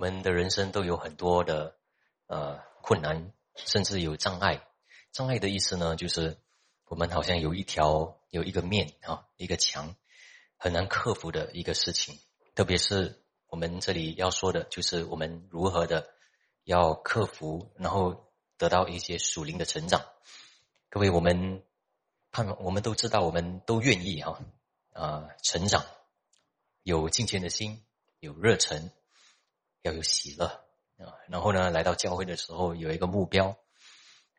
我们的人生都有很多的呃困难，甚至有障碍。障碍的意思呢，就是我们好像有一条有一个面啊，一个墙，很难克服的一个事情。特别是我们这里要说的，就是我们如何的要克服，然后得到一些属灵的成长。各位，我们盼望我们都知道，我们都愿意哈啊成长，有敬虔的心，有热忱。要有喜乐啊，然后呢，来到教会的时候有一个目标，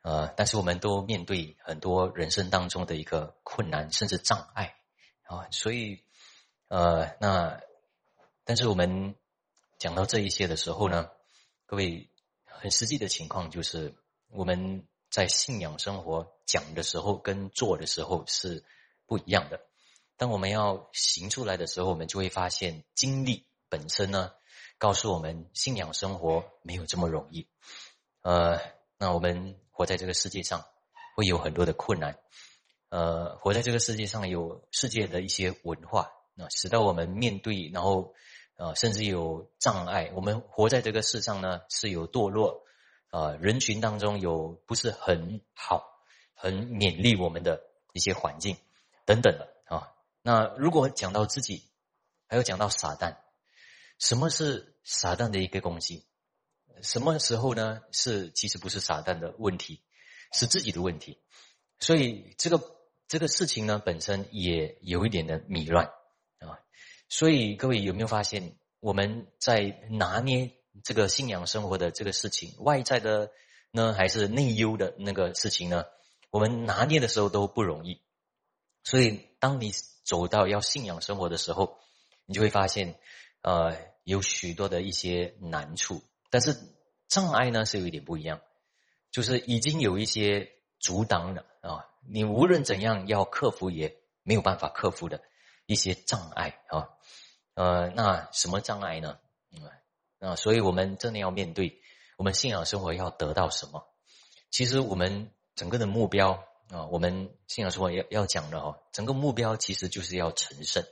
呃，但是我们都面对很多人生当中的一个困难，甚至障碍啊，所以呃，那但是我们讲到这一些的时候呢，各位很实际的情况就是我们在信仰生活讲的时候跟做的时候是不一样的。当我们要行出来的时候，我们就会发现经历本身呢。告诉我们，信仰生活没有这么容易。呃，那我们活在这个世界上，会有很多的困难。呃，活在这个世界上，有世界的一些文化，那使得我们面对，然后呃，甚至有障碍。我们活在这个世上呢，是有堕落，呃，人群当中有不是很好、很勉励我们的一些环境等等的啊。那如果讲到自己，还有讲到撒旦。什么是撒旦的一个攻击？什么时候呢？是其实不是撒旦的问题，是自己的问题。所以这个这个事情呢，本身也有一点的迷乱啊。所以各位有没有发现，我们在拿捏这个信仰生活的这个事情，外在的呢，还是内忧的那个事情呢？我们拿捏的时候都不容易。所以当你走到要信仰生活的时候，你就会发现，呃。有许多的一些难处，但是障碍呢是有一点不一样，就是已经有一些阻挡了啊，你无论怎样要克服也没有办法克服的一些障碍啊，呃，那什么障碍呢？嗯，啊，所以我们真的要面对我们信仰生活要得到什么？其实我们整个的目标啊，我们信仰生活要要讲的哦，整个目标其实就是要成圣。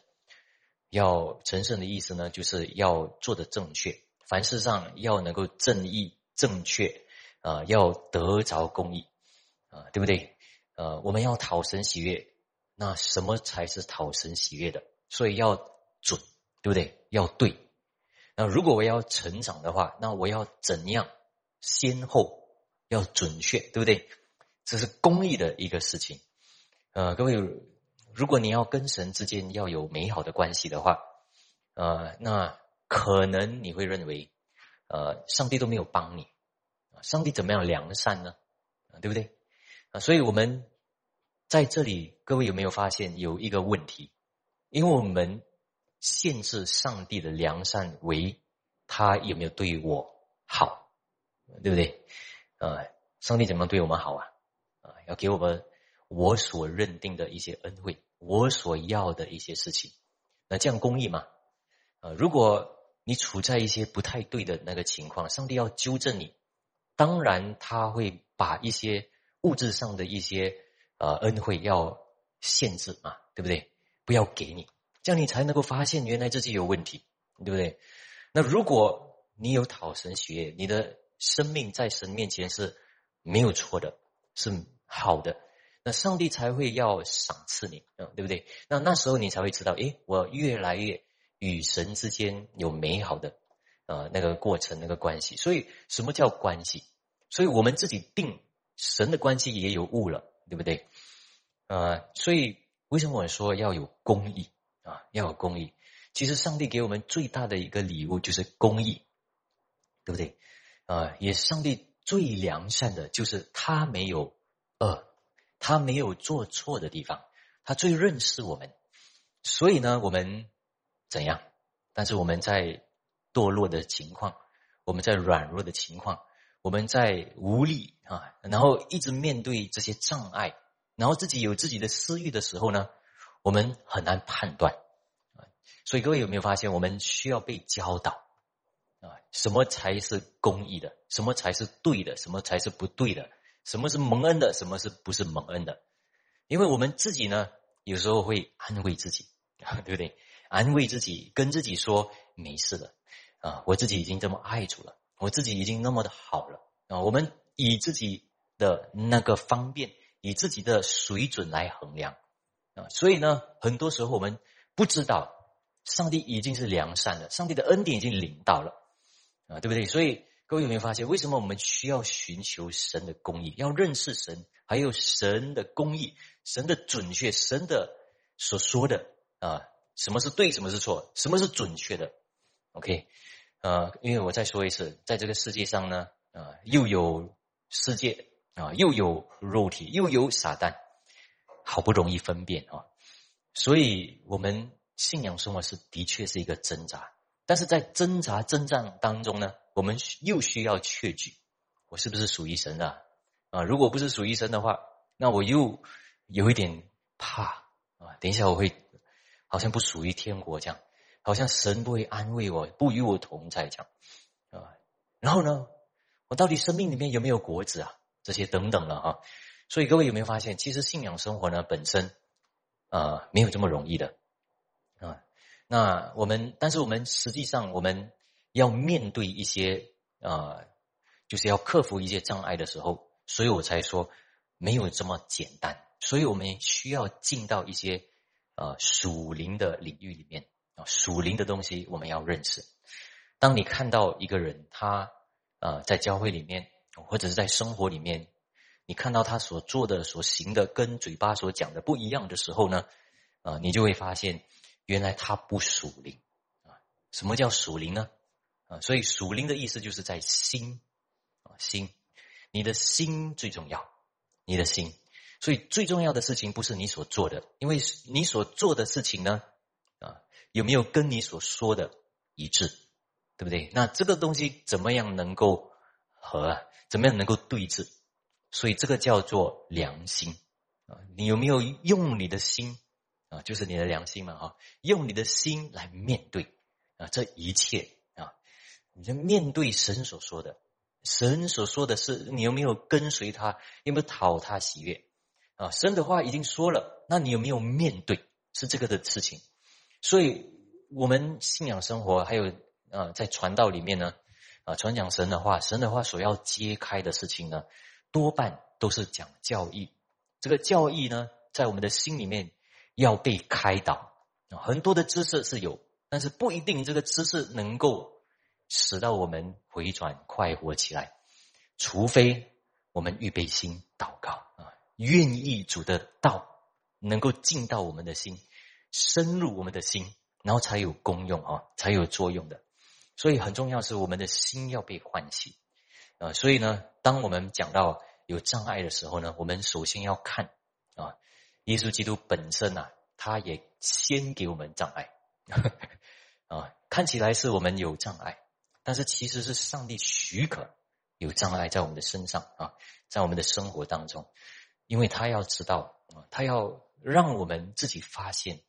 要成圣的意思呢，就是要做的正确，凡事上要能够正义正确，啊，要得着公义，啊，对不对？呃，我们要讨神喜悦，那什么才是讨神喜悦的？所以要准，对不对？要对。那如果我要成长的话，那我要怎样先后要准确，对不对？这是公义的一个事情。呃，各位。如果你要跟神之间要有美好的关系的话，呃，那可能你会认为，呃，上帝都没有帮你，上帝怎么样良善呢？对不对？啊，所以我们在这里，各位有没有发现有一个问题？因为我们限制上帝的良善为他有没有对我好，对不对？呃，上帝怎么对我们好啊？啊，要给我们。我所认定的一些恩惠，我所要的一些事情，那这样公义吗？啊，如果你处在一些不太对的那个情况，上帝要纠正你，当然他会把一些物质上的一些呃恩惠要限制嘛，对不对？不要给你，这样你才能够发现原来自己有问题，对不对？那如果你有讨神喜悦，你的生命在神面前是没有错的，是好的。上帝才会要赏赐你，嗯，对不对？那那时候你才会知道，诶，我越来越与神之间有美好的，呃，那个过程，那个关系。所以，什么叫关系？所以我们自己定神的关系也有误了，对不对？呃，所以为什么我说要有公义啊？要有公义。其实上帝给我们最大的一个礼物就是公义，对不对？啊，也是上帝最良善的就是他没有恶。他没有做错的地方，他最认识我们，所以呢，我们怎样？但是我们在堕落的情况，我们在软弱的情况，我们在无力啊，然后一直面对这些障碍，然后自己有自己的私欲的时候呢，我们很难判断啊。所以各位有没有发现，我们需要被教导啊？什么才是公义的？什么才是对的？什么才是不对的？什么是蒙恩的？什么是不是蒙恩的？因为我们自己呢，有时候会安慰自己，对不对？安慰自己，跟自己说没事的啊，我自己已经这么爱主了，我自己已经那么的好了啊。我们以自己的那个方便，以自己的水准来衡量啊。所以呢，很多时候我们不知道上帝已经是良善了，上帝的恩典已经领到了啊，对不对？所以各位有没有发现，为什么我们需要寻求神的公义，要认识神，还有神的公义，神的准确，神的所说的啊，什么是对，什么是错，什么是准确的？OK。呃，因为我再说一次，在这个世界上呢，啊，又有世界啊，又有肉体，又有撒旦，好不容易分辨啊，所以我们信仰生活是的确是一个挣扎，但是在挣扎征战当中呢，我们又需要确据，我是不是属于神的啊？如果不是属于神的话，那我又有一点怕啊，等一下我会好像不属于天国这样。好像神不会安慰我，不与我同在，这样啊。然后呢，我到底生命里面有没有果子啊？这些等等了哈。所以各位有没有发现，其实信仰生活呢本身啊没有这么容易的啊。那我们，但是我们实际上我们要面对一些啊，就是要克服一些障碍的时候，所以我才说没有这么简单。所以我们需要进到一些呃属灵的领域里面啊。属灵的东西我们要认识。当你看到一个人，他呃在教会里面，或者是在生活里面，你看到他所做的、所行的跟嘴巴所讲的不一样的时候呢，啊，你就会发现，原来他不属灵啊。什么叫属灵呢？啊，所以属灵的意思就是在心啊，心，你的心最重要，你的心。所以最重要的事情不是你所做的，因为你所做的事情呢。啊有没有跟你所说的一致，对不对？那这个东西怎么样能够和啊？怎么样能够对峙？所以这个叫做良心啊！你有没有用你的心啊？就是你的良心嘛，哈！用你的心来面对啊这一切！你在面对神所说的，神所说的是你有没有跟随他？有没有讨他喜悦啊？神的话已经说了，那你有没有面对？是这个的事情。所以，我们信仰生活还有呃，在传道里面呢，啊，传讲神的话，神的话所要揭开的事情呢，多半都是讲教义。这个教义呢，在我们的心里面要被开导啊，很多的知识是有，但是不一定这个知识能够使到我们回转快活起来，除非我们预备心祷告啊，愿意主的道能够进到我们的心。深入我们的心，然后才有功用啊，才有作用的。所以很重要是我们的心要被唤醒啊。所以呢，当我们讲到有障碍的时候呢，我们首先要看啊，耶稣基督本身呐，他也先给我们障碍 啊。看起来是我们有障碍，但是其实是上帝许可有障碍在我们的身上啊，在我们的生活当中，因为他要知道啊，他要让我们自己发现。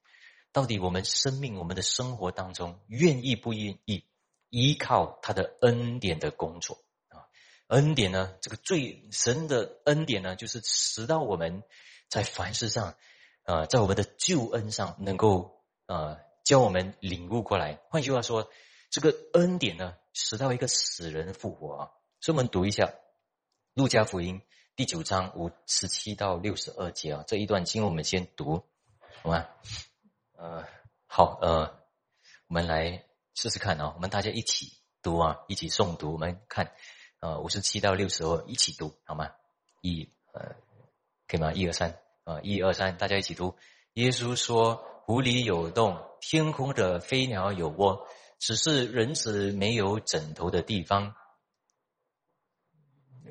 到底我们生命、我们的生活当中，愿意不愿意依靠他的恩典的工作啊？恩典呢？这个最神的恩典呢，就是使到我们在凡事上，啊，在我们的救恩上，能够啊，教我们领悟过来。换句话说，这个恩典呢，使到一个死人复活啊。所以，我们读一下《路加福音》第九章五十七到六十二节啊，这一段经我们先读，好吗？呃，好，呃，我们来试试看啊，我们大家一起读啊，一起诵读，我们看，呃，五十七到六十二，一起读好吗？一，呃，可以吗？一二三，啊，一二三，大家一起读。耶稣说：“湖里有洞，天空的飞鸟有窝，只是人子没有枕头的地方。”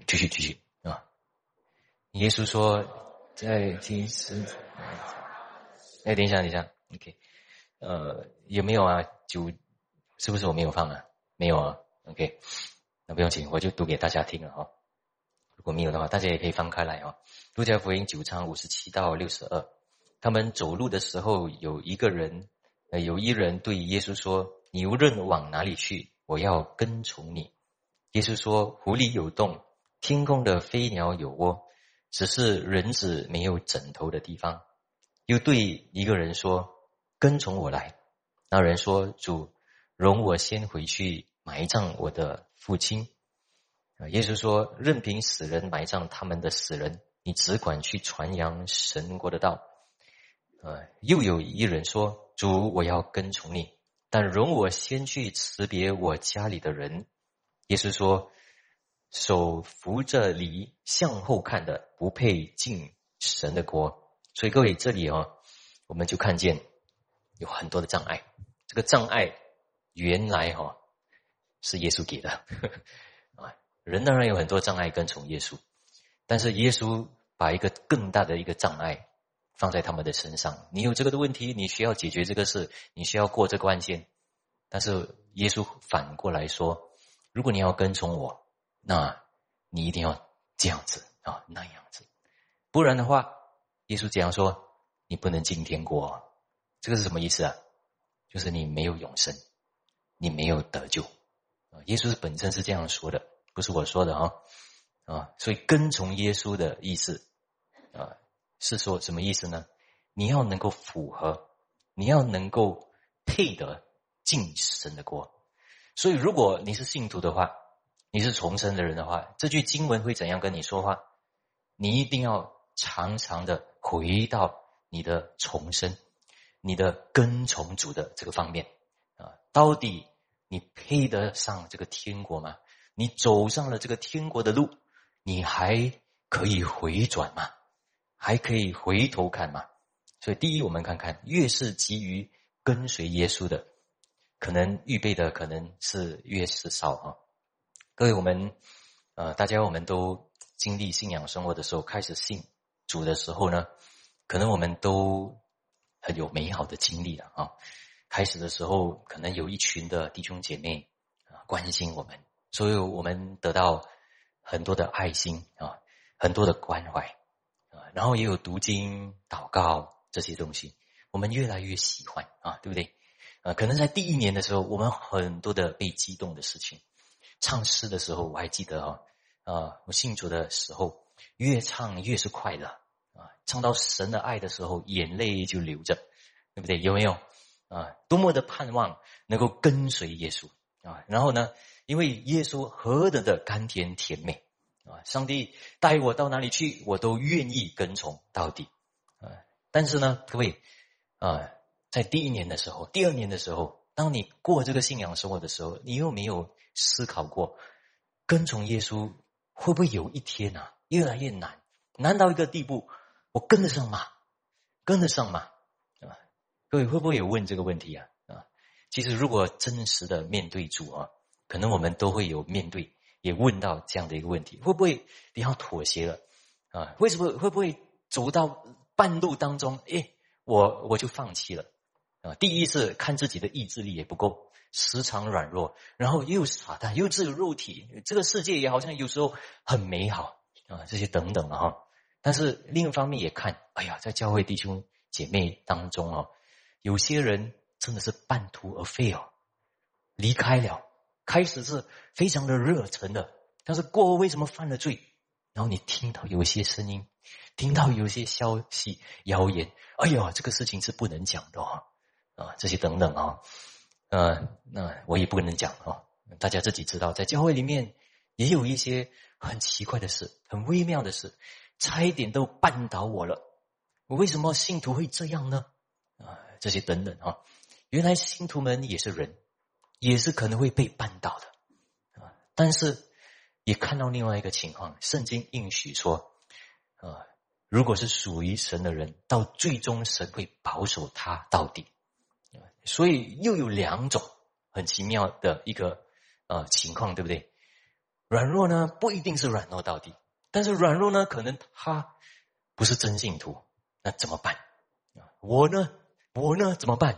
继续，继续啊。耶稣说：“在今世，哎，等一下，等一下。” OK，呃，有没有啊？酒是不是我没有放啊？没有啊。OK，那不用紧，我就读给大家听了哈。如果没有的话，大家也可以翻开来啊。路加福音九章五十七到六十二，他们走路的时候，有一个人，呃，有一人对耶稣说：“你无论往哪里去，我要跟从你。”耶稣说：“湖里有洞，天空的飞鸟有窝，只是人子没有枕头的地方。”又对一个人说。跟从我来。那人说：“主，容我先回去埋葬我的父亲。啊，耶稣说：“任凭死人埋葬他们的死人，你只管去传扬神国的道。”啊，又有一人说：“主，我要跟从你，但容我先去辞别我家里的人。”耶稣说：“手扶着犁向后看的，不配进神的国。”所以各位，这里啊，我们就看见有很多的障碍。这个障碍原来哈是耶稣给的 啊。人当然有很多障碍跟从耶稣，但是耶稣把一个更大的一个障碍放在他们的身上。你有这个的问题，你需要解决这个事，你需要过这个关键。但是耶稣反过来说：如果你要跟从我，那你一定要这样子啊，那样子，不然的话，耶稣这样说，你不能进天国。这个是什么意思啊？就是你没有永生，你没有得救啊。耶稣本身是这样说的。不是我说的啊，啊，所以跟从耶稣的意思啊，是说什么意思呢？你要能够符合，你要能够配得进神的国。所以，如果你是信徒的话，你是重生的人的话，这句经文会怎样跟你说话？你一定要常常的回到你的重生，你的跟从主的这个方面啊，到底你配得上这个天国吗？你走上了这个天国的路，你还可以回转吗？还可以回头看吗？所以，第一，我们看看，越是急于跟随耶稣的，可能预备的可能是越是少哈。各位，我们呃，大家我们都经历信仰生活的时候，开始信主的时候呢，可能我们都很有美好的经历了啊。开始的时候，可能有一群的弟兄姐妹啊关心我们。所以我们得到很多的爱心啊，很多的关怀啊，然后也有读经、祷告这些东西，我们越来越喜欢啊，对不对？啊，可能在第一年的时候，我们很多的被激动的事情，唱诗的时候我还记得啊，啊，我信主的时候，越唱越是快乐啊，唱到神的爱的时候，眼泪就流着，对不对？有没有啊？多么的盼望能够跟随耶稣啊，然后呢？因为耶稣何等的甘甜甜美啊！上帝带我到哪里去，我都愿意跟从到底啊！但是呢，各位啊，在第一年的时候，第二年的时候，当你过这个信仰生活的时候，你有没有思考过，跟从耶稣会不会有一天啊，越来越难，难到一个地步，我跟得上吗？跟得上吗？啊，各位会不会有问这个问题啊？啊，其实如果真实的面对主啊。可能我们都会有面对，也问到这样的一个问题：会不会你要妥协了啊？为什么会不会走到半路当中？哎，我我就放弃了啊！第一是看自己的意志力也不够，时常软弱，然后又傻蛋，又只有肉体，这个世界也好像有时候很美好啊，这些等等的哈。但是另一方面也看，哎呀，在教会弟兄姐妹当中哦，有些人真的是半途而废哦，离开了。开始是非常的热忱的，但是过后为什么犯了罪？然后你听到有些声音，听到有些消息、谣言，哎呀，这个事情是不能讲的啊！这些等等啊，呃，那我也不能讲啊。大家自己知道，在教会里面也有一些很奇怪的事、很微妙的事，差一点都绊倒我了。我为什么信徒会这样呢？啊，这些等等啊，原来信徒们也是人。也是可能会被绊倒的啊！但是也看到另外一个情况，圣经应许说啊，如果是属于神的人，到最终神会保守他到底。所以又有两种很奇妙的一个呃情况，对不对？软弱呢不一定是软弱到底，但是软弱呢可能他不是真信徒，那怎么办啊？我呢，我呢怎么办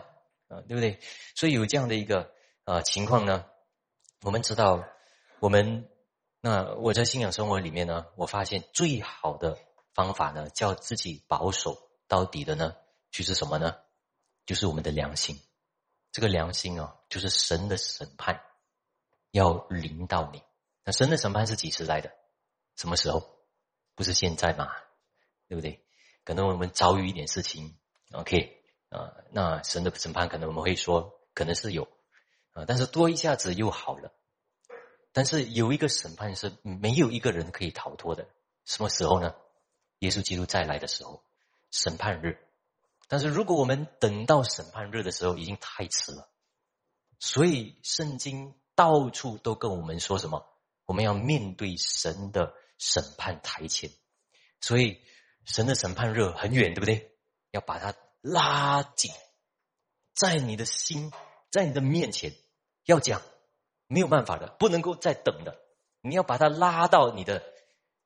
啊？对不对？所以有这样的一个。啊，情况呢？我们知道，我们那我在信仰生活里面呢，我发现最好的方法呢，叫自己保守到底的呢，就是什么呢？就是我们的良心。这个良心啊，就是神的审判要临到你。那神的审判是几时来的？什么时候？不是现在嘛？对不对？可能我们遭遇一点事情，OK 啊，那神的审判可能我们会说，可能是有。啊！但是多一下子又好了但是有一个审判是没有一个人可以逃脱的，什么时候呢？耶稣基督再来的时候，审判日。但是如果我们等到审判日的时候，已经太迟了。所以圣经到处都跟我们说什么？我们要面对神的审判台前。所以神的审判日很远，对不对？要把它拉紧，在你的心，在你的面前，要讲。没有办法的，不能够再等的。你要把它拉到你的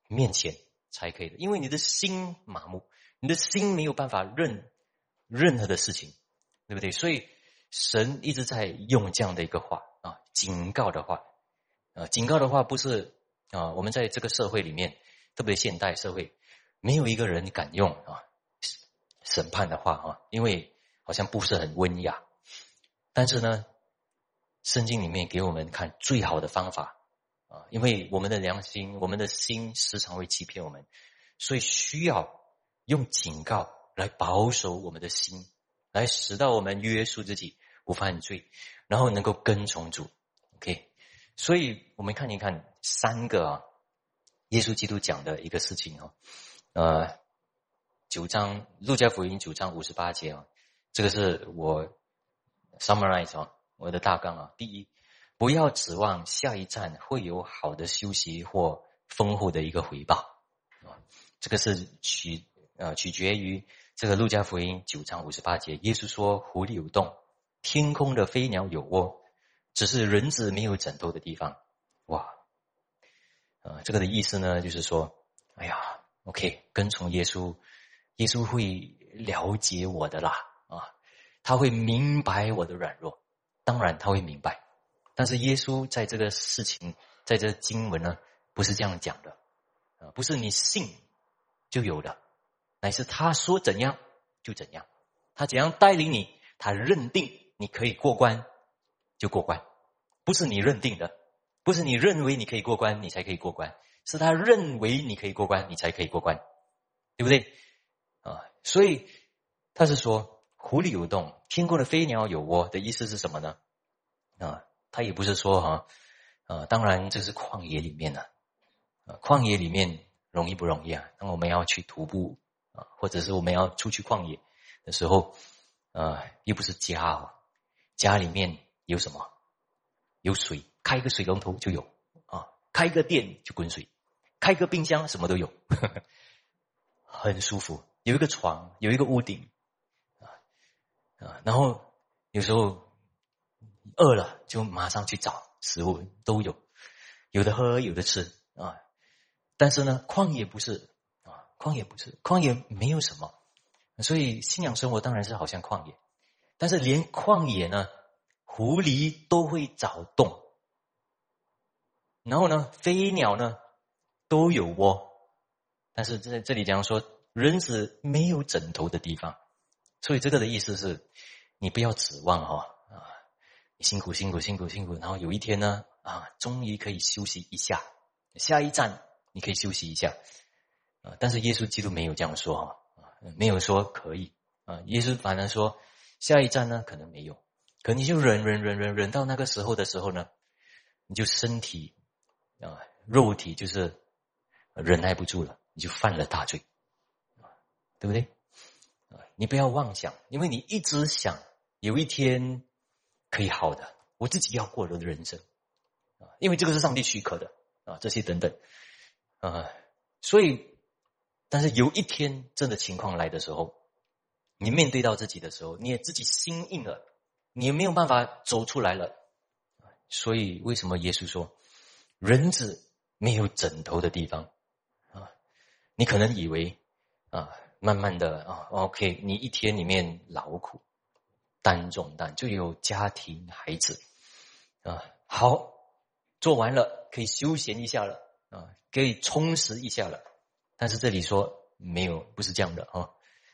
面前才可以的，因为你的心麻木，你的心没有办法认任何的事情，对不对？所以神一直在用这样的一个话啊，警告的话啊，警告的话不是啊，我们在这个社会里面，特别现代社会，没有一个人敢用啊审判的话啊，因为好像不是很温雅，但是呢。圣经里面给我们看最好的方法啊，因为我们的良心、我们的心时常会欺骗我们，所以需要用警告来保守我们的心，来使到我们约束自己不犯罪，然后能够跟从主。OK，所以我们看一看三个啊，耶稣基督讲的一个事情啊，呃，九章路加福音九章五十八节啊，这个是我 summarize 啊。我的大纲啊，第一，不要指望下一站会有好的休息或丰厚的一个回报啊，这个是取呃取决于这个路加福音九章五十八节，耶稣说湖里有洞，天空的飞鸟有窝，只是人子没有枕头的地方。哇，呃，这个的意思呢，就是说，哎呀，OK，跟从耶稣，耶稣会了解我的啦，他会明白我的软弱。当然他会明白，但是耶稣在这个事情，在这经文呢，不是这样讲的，啊，不是你信就有的，乃是他说怎样就怎样，他怎样带领你，他认定你可以过关就过关，不是你认定的，不是你认为你可以过关你才可以过关，是他认为你可以过关你才可以过关，对不对？啊，所以他是说。湖里有洞，天空的飞鸟有窝的意思是什么呢？啊，他也不是说哈，啊，当然这是旷野里面的，啊，旷野里面容易不容易啊？当我们要去徒步啊，或者是我们要出去旷野的时候，啊，又不是家哦，家里面有什么？有水，开个水龙头就有啊，开个电就滚水，开个冰箱什么都有，很舒服，有一个床，有一个屋顶。啊，然后有时候饿了就马上去找食物，都有，有的喝，有的吃啊。但是呢，旷野不是啊，旷野不是，旷野没有什么，所以信仰生活当然是好像旷野。但是连旷野呢，狐狸都会找洞，然后呢，飞鸟呢都有窝，但是在这里讲说，人子没有枕头的地方。所以这个的意思是，你不要指望哈啊，你辛苦辛苦辛苦辛苦，然后有一天呢啊，终于可以休息一下，下一站你可以休息一下啊。但是耶稣基督没有这样说哈啊，没有说可以啊。耶稣反而说，下一站呢可能没有，可你就忍忍忍忍忍到那个时候的时候呢，你就身体啊肉体就是忍耐不住了，你就犯了大罪，对不对？你不要妄想，因为你一直想有一天可以好的，我自己要过我的人生啊，因为这个是上帝许可的啊，这些等等啊，所以，但是有一天真的情况来的时候，你面对到自己的时候，你也自己心硬了，你也没有办法走出来了，所以为什么耶稣说，人子没有枕头的地方啊？你可能以为啊。慢慢的啊，OK，你一天里面劳苦担重担，就有家庭孩子啊，好做完了可以休闲一下了啊，可以充实一下了。但是这里说没有，不是这样的啊。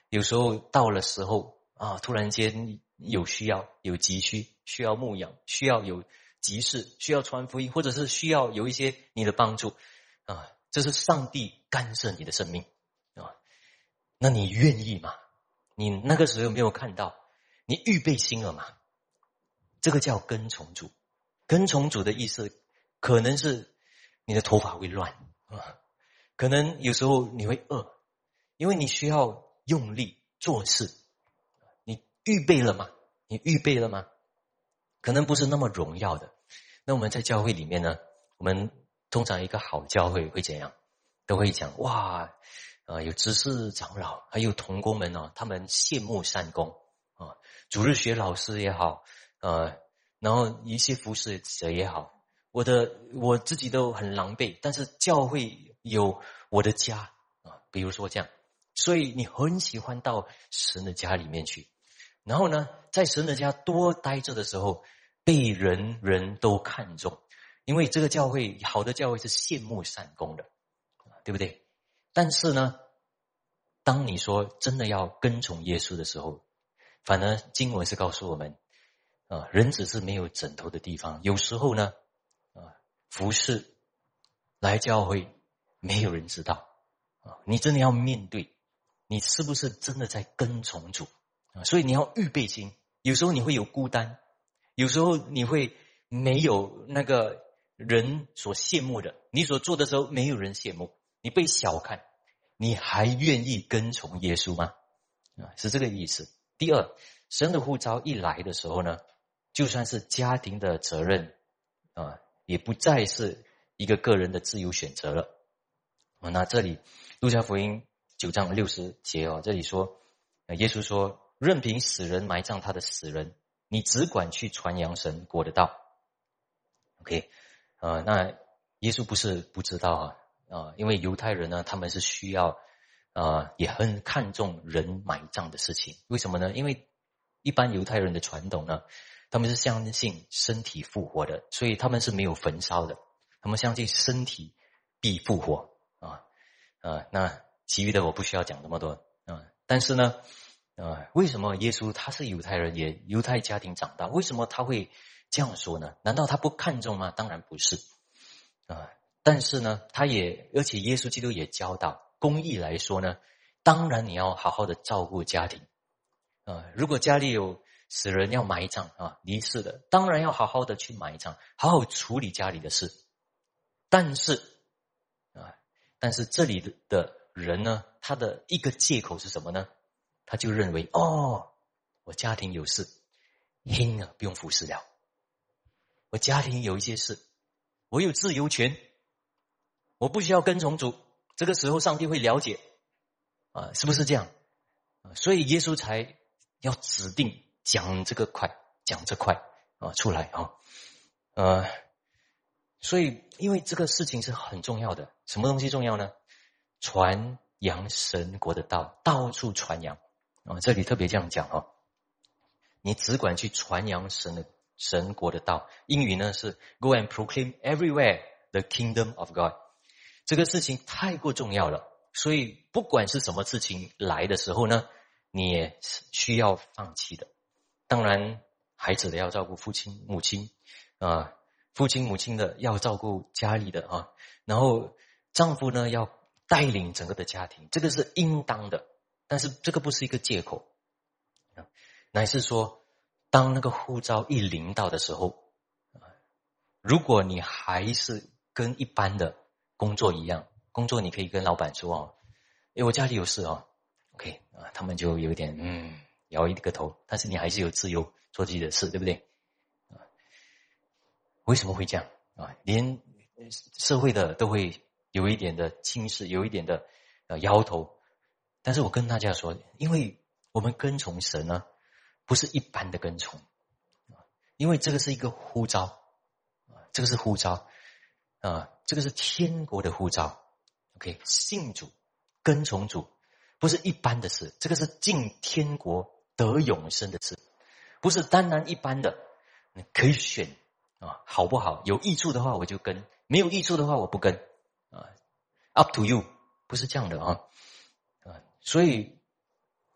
有时候到了时候啊，突然间有需要，有急需，需要牧养，需要有急事，需要传福音，或者是需要有一些你的帮助啊，这是上帝干涉你的生命。那你愿意吗？你那个时候没有看到，你预备心了吗？这个叫跟从主。跟从主的意思，可能是你的头发会乱啊，可能有时候你会饿，因为你需要用力做事。你预备了吗？你预备了吗？可能不是那么荣耀的。那我们在教会里面呢，我们通常一个好教会会怎样？都会讲哇，啊，有执事长老，还有童工们哦，他们羡慕善功啊，主日学老师也好，呃，然后一些服侍者也好。我的我自己都很狼狈，但是教会有我的家啊，比如说这样，所以你很喜欢到神的家里面去，然后呢，在神的家多待着的时候，被人人都看重，因为这个教会好的教会是羡慕善功的，对不对？但是呢，当你说真的要跟从耶稣的时候，反而经文是告诉我们，啊，人只是没有枕头的地方，有时候呢。啊服侍来教会，没有人知道啊！你真的要面对，你是不是真的在跟从主啊？所以你要预备心。有时候你会有孤单，有时候你会没有那个人所羡慕的，你所做的时候没有人羡慕，你被小看，你还愿意跟从耶稣吗？啊，是这个意思。第二，神的呼召一来的时候呢，就算是家庭的责任啊。也不再是一个个人的自由选择了啊！那这里路加福音九章六十节哦，这里说，耶稣说：“任凭死人埋葬他的死人，你只管去传扬神国的道。” OK，啊，那耶稣不是不知道啊啊，因为犹太人呢，他们是需要啊，也很看重人埋葬的事情。为什么呢？因为一般犹太人的传统呢。他们是相信身体复活的，所以他们是没有焚烧的。他们相信身体必复活啊啊！那其余的我不需要讲那么多啊。但是呢，啊，为什么耶稣他是犹太人，也犹太家庭长大？为什么他会这样说呢？难道他不看重吗？当然不是啊。但是呢，他也而且耶稣基督也教导，公义来说呢，当然你要好好的照顾家庭啊。如果家里有死人要埋葬啊，离世的当然要好好的去埋葬，好好处理家里的事。但是啊，但是这里的的人呢，他的一个借口是什么呢？他就认为哦，我家庭有事，听啊，不用服侍了。我家庭有一些事，我有自由权，我不需要跟从主。这个时候，上帝会了解啊，是不是这样？所以耶稣才要指定。讲这个块，讲这块啊，出来啊，呃，所以因为这个事情是很重要的，什么东西重要呢？传扬神国的道，到处传扬啊，这里特别这样讲哦，你只管去传扬神的神国的道，英语呢是 Go and proclaim everywhere the kingdom of God。这个事情太过重要了，所以不管是什么事情来的时候呢，你也是需要放弃的。当然，孩子的要照顾父亲母亲啊，父亲母亲的要照顾家里的啊，然后丈夫呢要带领整个的家庭，这个是应当的。但是这个不是一个借口，乃是说，当那个护照一临到的时候啊，如果你还是跟一般的工作一样，工作你可以跟老板说哦，哎，我家里有事哦，OK 啊，他们就有点嗯。摇一个头，但是你还是有自由做自己的事，对不对？啊，为什么会这样啊？连社会的都会有一点的轻视，有一点的呃摇头。但是我跟大家说，因为我们跟从神呢，不是一般的跟从啊，因为这个是一个呼召啊，这个是呼召啊，这个是天国的呼召。OK，信主跟从主不是一般的事，这个是进天国。得永生的事，不是单单一般的，你可以选啊，好不好？有益处的话我就跟，没有益处的话我不跟啊。Up to you，不是这样的啊啊！所以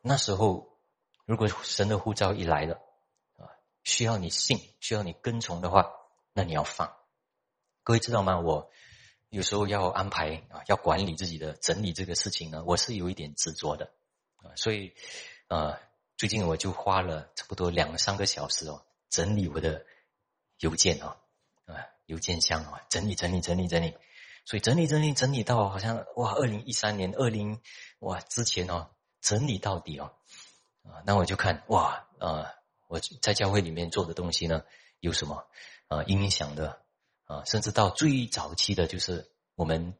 那时候，如果神的护照一来了啊，需要你信，需要你跟从的话，那你要放。各位知道吗？我有时候要安排啊，要管理自己的整理这个事情呢，我是有一点执着的啊，所以啊。最近我就花了差不多两三个小时哦，整理我的邮件哦，啊，邮件箱啊，整理整理整理整理，所以整理整理整理到好像哇，二零一三年二零哇之前哦，整理到底哦，啊，那我就看哇，呃，我在教会里面做的东西呢有什么啊音响的啊，甚至到最早期的就是我们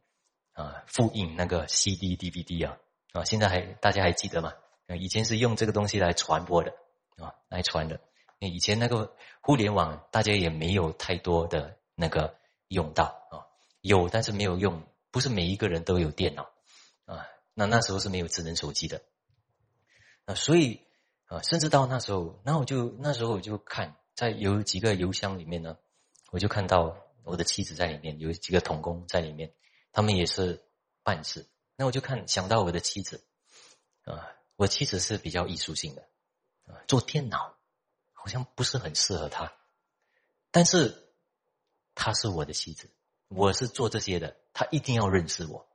啊复印那个 CD DVD 啊啊，现在还大家还记得吗？以前是用这个东西来传播的啊，来传的。以前那个互联网，大家也没有太多的那个用到啊，有但是没有用，不是每一个人都有电脑啊。那那时候是没有智能手机的啊，所以啊，甚至到那时候，那我就那时候我就看，在有几个邮箱里面呢，我就看到我的妻子在里面，有几个童工在里面，他们也是办事。那我就看想到我的妻子啊。我妻子是比较艺术性的，啊，做电脑好像不是很适合她，但是她是我的妻子，我是做这些的，她一定要认识我，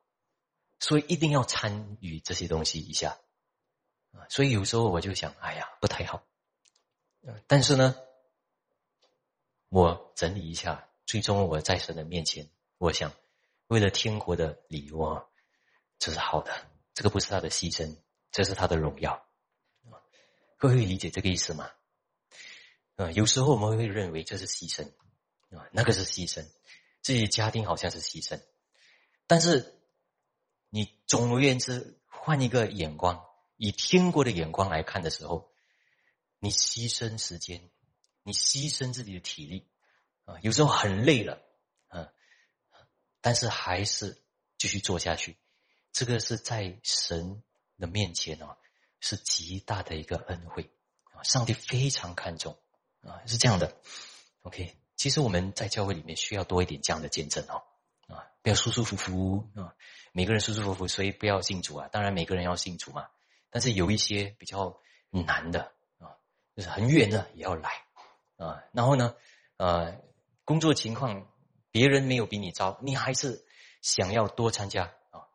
所以一定要参与这些东西一下，啊，所以有时候我就想，哎呀，不太好，但是呢，我整理一下，最终我在神的面前，我想为了天国的礼物啊，这是好的，这个不是他的牺牲。这是他的荣耀，各位理解这个意思吗？啊，有时候我们会认为这是牺牲，啊，那个是牺牲，自己家庭好像是牺牲，但是你总而言之，换一个眼光，以天国的眼光来看的时候，你牺牲时间，你牺牲自己的体力，啊，有时候很累了，啊，但是还是继续做下去，这个是在神。的面前哦，是极大的一个恩惠啊！上帝非常看重啊，是这样的。OK，其实我们在教会里面需要多一点这样的见证哦啊，不要舒舒服服啊，每个人舒舒服服，所以不要信主啊。当然每个人要信主嘛，但是有一些比较难的啊，就是很远的也要来啊。然后呢，呃，工作情况别人没有比你糟，你还是想要多参加啊。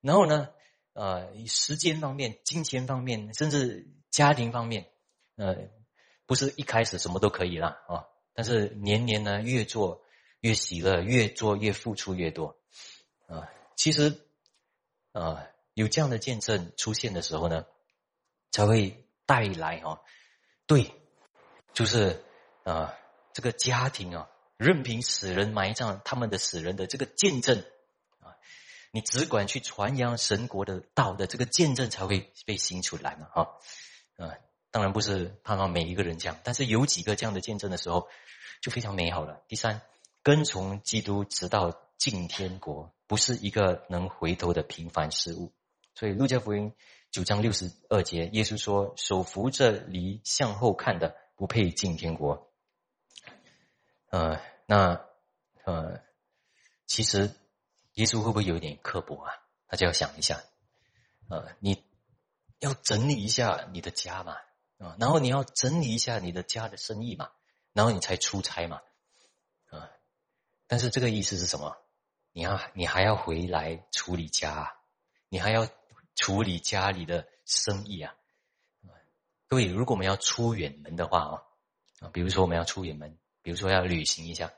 然后呢？呃，时间方面、金钱方面，甚至家庭方面，呃，不是一开始什么都可以了啊。但是年年呢，越做越喜乐，越做越付出越多啊。其实，啊，有这样的见证出现的时候呢，才会带来哈，对，就是啊，这个家庭啊，任凭死人埋葬他们的死人的这个见证啊。你只管去传扬神国的道的这个见证才会被兴出来嘛？哈，啊，当然不是盼望每一个人这样，但是有几个这样的见证的时候，就非常美好了。第三，跟从基督直到进天国，不是一个能回头的平凡事物。所以路加福音九章六十二节，耶稣说：“手扶着犁向后看的，不配进天国。”呃，那呃，其实。耶稣会不会有点刻薄啊？大家要想一下，呃，你要整理一下你的家嘛，啊，然后你要整理一下你的家的生意嘛，然后你才出差嘛，啊，但是这个意思是什么？你要你还要回来处理家，你还要处理家里的生意啊，各位，如果我们要出远门的话，啊，比如说我们要出远门，比如说要旅行一下。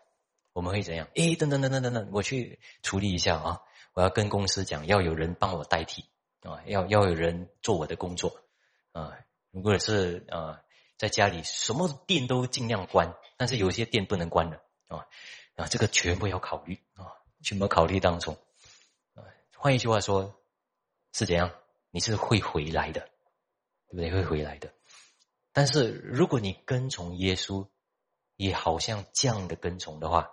我们会怎样？诶，等等等等等等，我去处理一下啊！我要跟公司讲，要有人帮我代替啊，要要有人做我的工作啊。如果是啊，在家里什么店都尽量关，但是有些店不能关的啊啊，这个全部要考虑啊，全部考虑当中啊。换一句话说，是怎样？你是会回来的，对不对？会回来的。但是如果你跟从耶稣，也好像这样的跟从的话。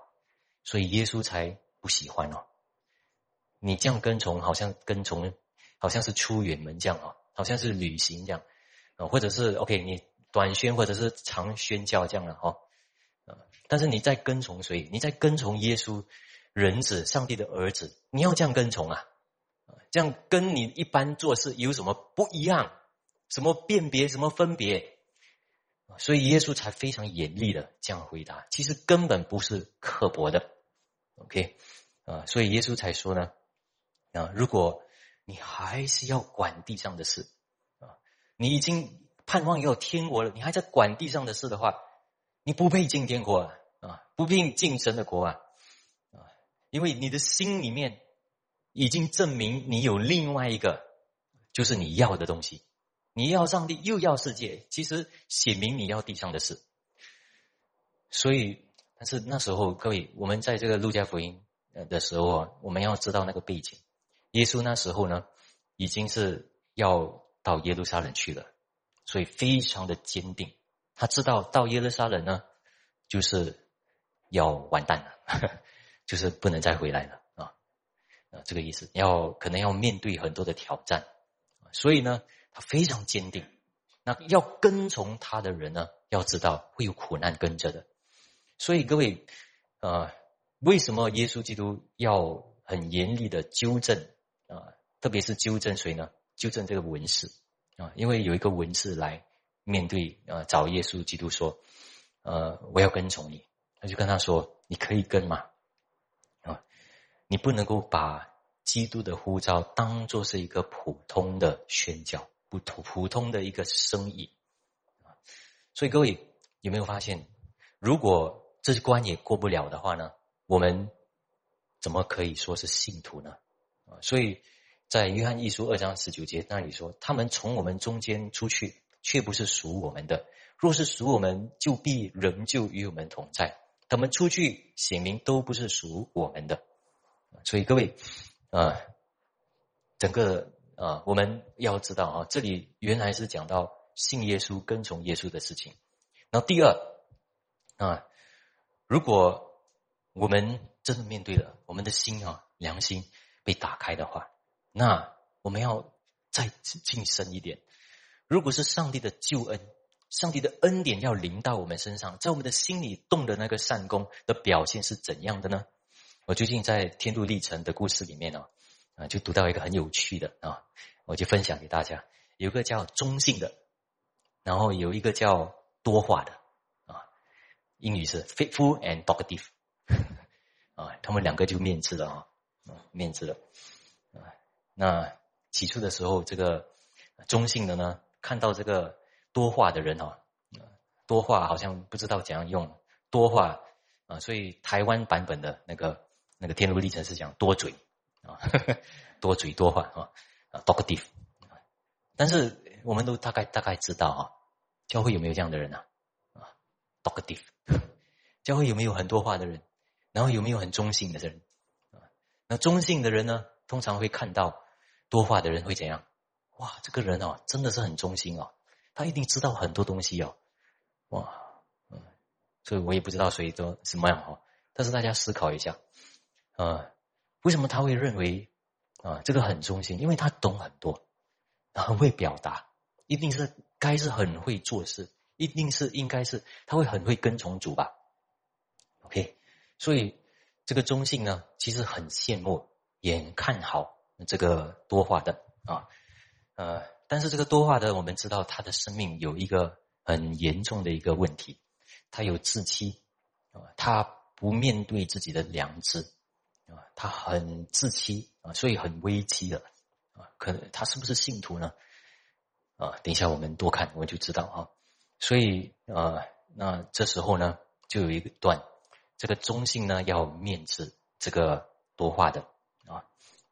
所以耶稣才不喜欢哦，你这样跟从，好像跟从，好像是出远门这样哦，好像是旅行这样，啊，或者是 OK，你短宣或者是长宣教这样了哈，啊，但是你在跟从谁？你在跟从耶稣，人子，上帝的儿子，你要这样跟从啊，这样跟你一般做事有什么不一样？什么辨别？什么分别？所以耶稣才非常严厉的这样回答，其实根本不是刻薄的，OK，啊，所以耶稣才说呢，啊，如果你还是要管地上的事，啊，你已经盼望要天国了，你还在管地上的事的话，你不配进天国啊，啊，不配进神的国啊，因为你的心里面已经证明你有另外一个，就是你要的东西。你要上帝，又要世界，其实写明你要地上的事。所以，但是那时候，各位，我们在这个路加福音的时候啊，我们要知道那个背景。耶稣那时候呢，已经是要到耶路撒冷去了，所以非常的坚定。他知道到耶路撒冷呢，就是要完蛋了，就是不能再回来了啊啊，这个意思。要可能要面对很多的挑战，所以呢。他非常坚定，那要跟从他的人呢，要知道会有苦难跟着的。所以各位，呃，为什么耶稣基督要很严厉的纠正啊？特别是纠正谁呢？纠正这个文士啊，因为有一个文士来面对呃，找耶稣基督说：“呃，我要跟从你。”他就跟他说：“你可以跟吗？啊，你不能够把基督的呼召当做是一个普通的宣教。”普普普通的一个生意，所以各位有没有发现，如果这关也过不了的话呢，我们怎么可以说是信徒呢？啊，所以在约翰一书二章十九节那里说，他们从我们中间出去，却不是属我们的；若是属我们，就必仍旧与我们同在。他们出去显明都不是属我们的。所以各位啊，整个。啊，我们要知道啊，这里原来是讲到信耶稣、跟从耶稣的事情。那第二啊，如果我们真的面对了我们的心啊，良心被打开的话，那我们要再进深一点。如果是上帝的救恩、上帝的恩典要临到我们身上，在我们的心里动的那个善功的表现是怎样的呢？我最近在天路历程的故事里面呢。就读到一个很有趣的啊，我就分享给大家。有个叫中性的，然后有一个叫多话的啊，英语是 fitful and talkative 啊，他们两个就面质了啊，面质了啊。那起初的时候，这个中性的呢，看到这个多话的人啊，多话好像不知道怎样用多话啊，所以台湾版本的那个那个天路历程是讲多嘴。啊，多嘴多话啊，啊，talkative。但是我们都大概大概知道啊，教会有没有这样的人呢？啊，talkative。教会有没有很多话的人？然后有没有很中性的人？啊，那中性的人呢，通常会看到多话的人会怎样？哇，这个人哦，真的是很中心哦，他一定知道很多东西哦。哇，嗯，所以我也不知道谁都什么样哦。但是大家思考一下，啊。为什么他会认为啊这个很中心？因为他懂很多，很会表达，一定是该是很会做事，一定是应该是他会很会跟从主吧？OK，所以这个中性呢，其实很羡慕，也看好这个多话的啊，呃，但是这个多话的，我们知道他的生命有一个很严重的一个问题，他有自欺啊，他不面对自己的良知。啊，他很自欺啊，所以很危机的啊。可能他是不是信徒呢？啊，等一下我们多看，我就知道啊。所以啊，那这时候呢，就有一段，这个中性呢要面子这个多话的啊，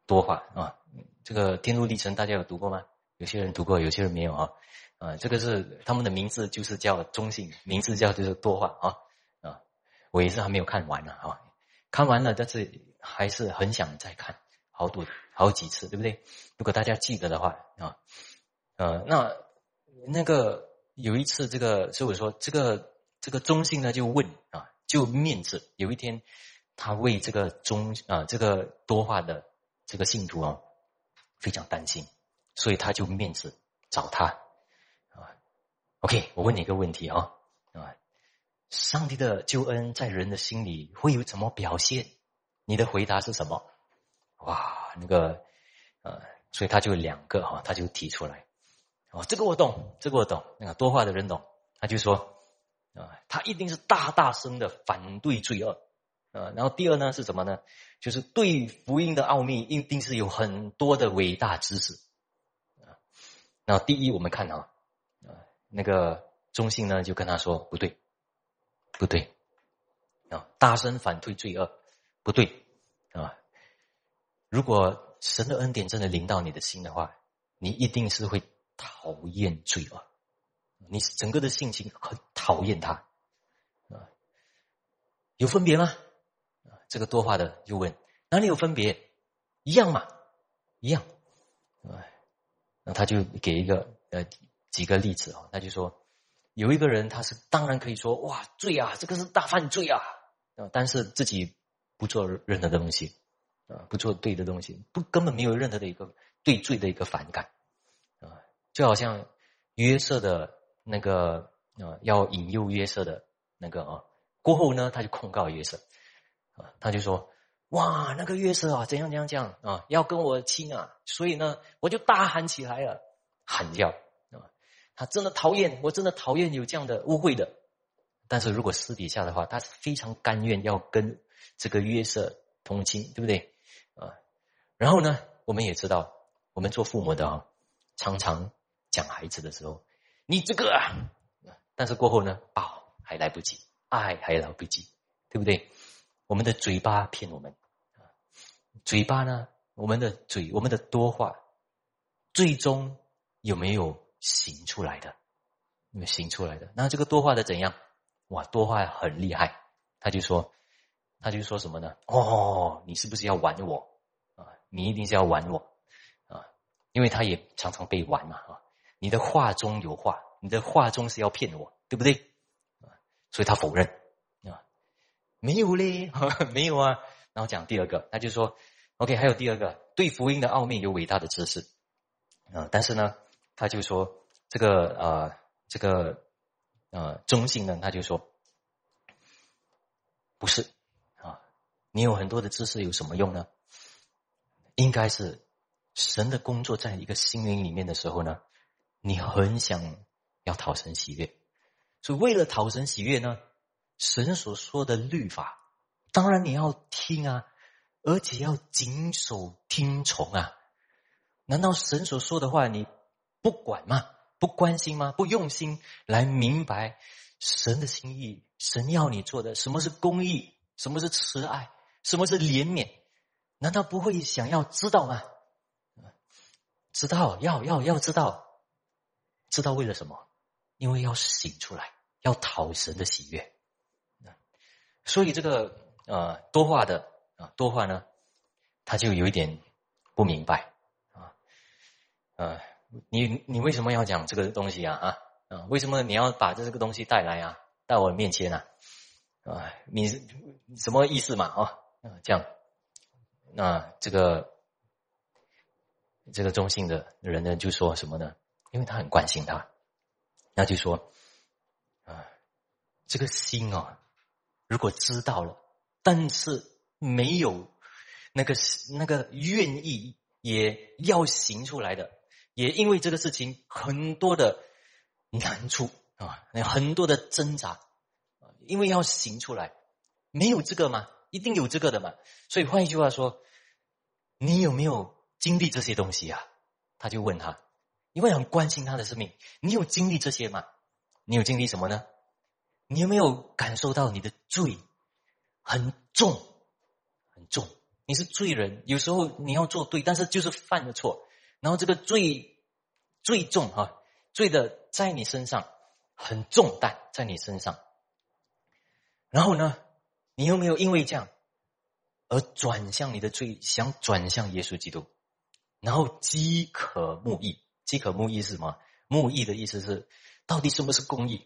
多话啊。这个天路历程大家有读过吗？有些人读过，有些人没有啊。啊，这个是他们的名字就是叫中性，名字叫就是多话啊啊。我也是还没有看完呢啊，看完了，但是。还是很想再看好多好几次，对不对？如果大家记得的话啊，呃，那那个有一次，这个所以我说这个这个中信呢就问啊，就面子。有一天，他为这个中啊这个多话的这个信徒啊非常担心，所以他就面子找他啊。OK，我问你一个问题啊啊，上帝的救恩在人的心里会有怎么表现？你的回答是什么？哇，那个，呃，所以他就两个哈，他就提出来，哦，这个我懂，这个我懂，那个多话的人懂，他就说，啊，他一定是大大声的反对罪恶，啊，然后第二呢是什么呢？就是对福音的奥秘一定是有很多的伟大知识，啊，那第一我们看啊，啊，那个中信呢就跟他说不对，不对，啊，大声反对罪恶。不对，啊。如果神的恩典真的临到你的心的话，你一定是会讨厌罪恶，你整个的性情很讨厌他啊。有分别吗？这个多话的就问哪里有分别？一样嘛，一样。那他就给一个呃几个例子啊，他就说。有一个人，他是当然可以说哇罪啊，这个是大犯罪，啊，但是自己不做任何的东西，啊，不做对的东西，不根本没有任何的一个对罪的一个反感，啊，就好像约瑟的那个啊，要引诱约瑟的那个啊，过后呢，他就控告约瑟，啊，他就说哇，那个约瑟啊，怎样怎样怎样啊，要跟我亲啊，所以呢，我就大喊起来了，喊叫。他真的讨厌，我真的讨厌有这样的误会的。但是如果私底下的话，他是非常甘愿要跟这个约瑟同亲，对不对？啊，然后呢，我们也知道，我们做父母的啊，常常讲孩子的时候，你这个，啊，但是过后呢，啊，还来不及，爱还来不及，对不对？我们的嘴巴骗我们，嘴巴呢，我们的嘴，我们的多话，最终有没有？行出来的，你们行出来的。那这个多话的怎样？哇，多话很厉害。他就说，他就说什么呢？哦，你是不是要玩我啊？你一定是要玩我啊！因为他也常常被玩嘛啊！你的话中有话，你的话中是要骗我，对不对？啊，所以他否认啊，没有嘞，没有啊。然后讲第二个，他就说，OK，还有第二个，对福音的奥秘有伟大的知识啊，但是呢。他就说：“这个呃，这个呃，中性呢，他就说不是啊。你有很多的知识有什么用呢？应该是神的工作在一个心灵里面的时候呢，你很想要讨神喜悦，所以为了讨神喜悦呢，神所说的律法，当然你要听啊，而且要谨守听从啊。难道神所说的话你？”不管吗？不关心吗？不用心来明白神的心意，神要你做的什么是公义，什么是慈爱，什么是怜悯？难道不会想要知道吗？知道，要要要知道，知道为了什么？因为要醒出来，要讨神的喜悦。所以这个呃多话的啊多话呢，他就有一点不明白啊啊。你你为什么要讲这个东西啊啊啊？为什么你要把这这个东西带来啊？在我面前啊啊？你什么意思嘛啊？这样，那这个这个中性的人呢，就说什么呢？因为他很关心他，那就说啊，这个心啊，如果知道了，但是没有那个那个愿意也要行出来的。也因为这个事情很多的难处啊，很多的挣扎因为要行出来，没有这个吗？一定有这个的嘛。所以换一句话说，你有没有经历这些东西啊？他就问他，因为很关心他的生命，你有经历这些吗？你有经历什么呢？你有没有感受到你的罪很重，很重？你是罪人，有时候你要做对，但是就是犯了错。然后这个罪最重哈，罪的在你身上很重担在你身上。然后呢，你有没有因为这样而转向你的罪，想转向耶稣基督？然后饥渴慕义，饥渴慕义是什么？慕义的意思是，到底什么是公义？